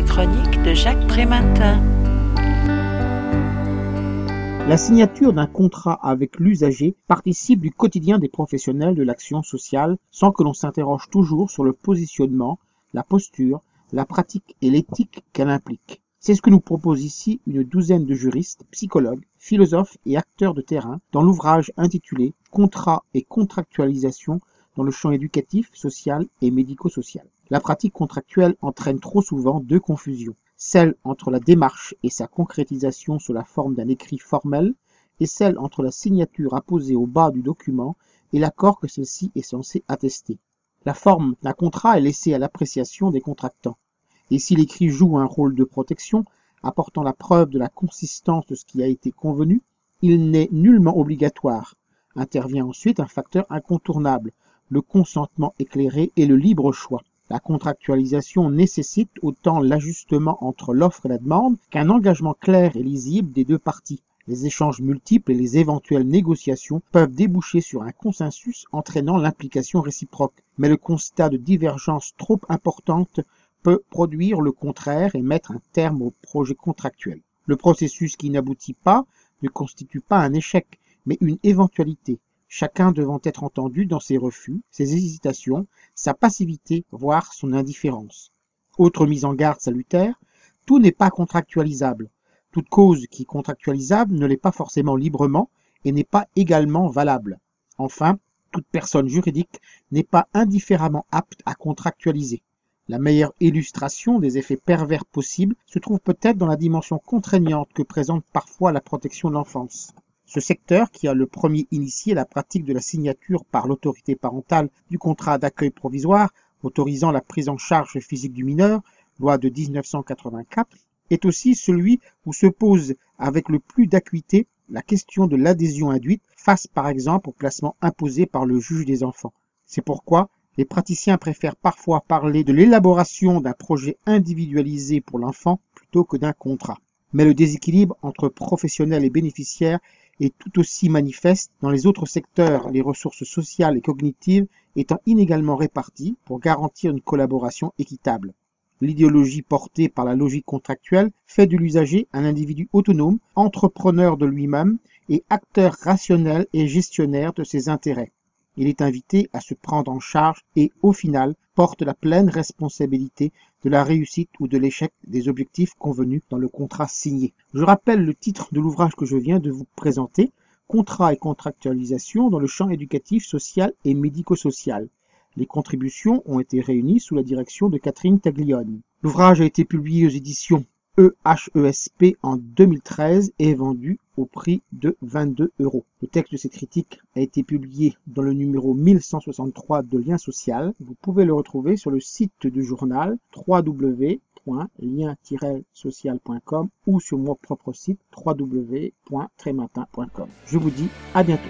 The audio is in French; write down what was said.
la chronique de Jacques Prématin. La signature d'un contrat avec l'usager participe du quotidien des professionnels de l'action sociale sans que l'on s'interroge toujours sur le positionnement, la posture, la pratique et l'éthique qu'elle implique. C'est ce que nous propose ici une douzaine de juristes, psychologues, philosophes et acteurs de terrain dans l'ouvrage intitulé Contrat et contractualisation dans le champ éducatif, social et médico-social. La pratique contractuelle entraîne trop souvent deux confusions, celle entre la démarche et sa concrétisation sous la forme d'un écrit formel, et celle entre la signature apposée au bas du document et l'accord que celle-ci est censée attester. La forme d'un contrat est laissée à l'appréciation des contractants. Et si l'écrit joue un rôle de protection, apportant la preuve de la consistance de ce qui a été convenu, il n'est nullement obligatoire. Intervient ensuite un facteur incontournable, le consentement éclairé et le libre choix. La contractualisation nécessite autant l'ajustement entre l'offre et la demande qu'un engagement clair et lisible des deux parties. Les échanges multiples et les éventuelles négociations peuvent déboucher sur un consensus entraînant l'implication réciproque. Mais le constat de divergence trop importante peut produire le contraire et mettre un terme au projet contractuel. Le processus qui n'aboutit pas ne constitue pas un échec, mais une éventualité chacun devant être entendu dans ses refus, ses hésitations, sa passivité, voire son indifférence. Autre mise en garde salutaire, tout n'est pas contractualisable. Toute cause qui est contractualisable ne l'est pas forcément librement et n'est pas également valable. Enfin, toute personne juridique n'est pas indifféremment apte à contractualiser. La meilleure illustration des effets pervers possibles se trouve peut-être dans la dimension contraignante que présente parfois la protection de l'enfance. Ce secteur, qui a le premier initié la pratique de la signature par l'autorité parentale du contrat d'accueil provisoire autorisant la prise en charge physique du mineur, loi de 1984, est aussi celui où se pose avec le plus d'acuité la question de l'adhésion induite face par exemple au placement imposé par le juge des enfants. C'est pourquoi les praticiens préfèrent parfois parler de l'élaboration d'un projet individualisé pour l'enfant plutôt que d'un contrat. Mais le déséquilibre entre professionnels et bénéficiaires est tout aussi manifeste dans les autres secteurs, les ressources sociales et cognitives étant inégalement réparties pour garantir une collaboration équitable. L'idéologie portée par la logique contractuelle fait de l'usager un individu autonome, entrepreneur de lui-même et acteur rationnel et gestionnaire de ses intérêts. Il est invité à se prendre en charge et, au final, porte la pleine responsabilité de la réussite ou de l'échec des objectifs convenus dans le contrat signé. Je rappelle le titre de l'ouvrage que je viens de vous présenter, Contrat et contractualisation dans le champ éducatif, social et médico-social. Les contributions ont été réunies sous la direction de Catherine Taglione. L'ouvrage a été publié aux éditions EHESP en 2013 et est vendu au prix de 22 euros. Le texte de cette critique a été publié dans le numéro 1163 de Lien Social. Vous pouvez le retrouver sur le site du journal www.lien-social.com ou sur mon propre site www.trématin.com. Je vous dis à bientôt.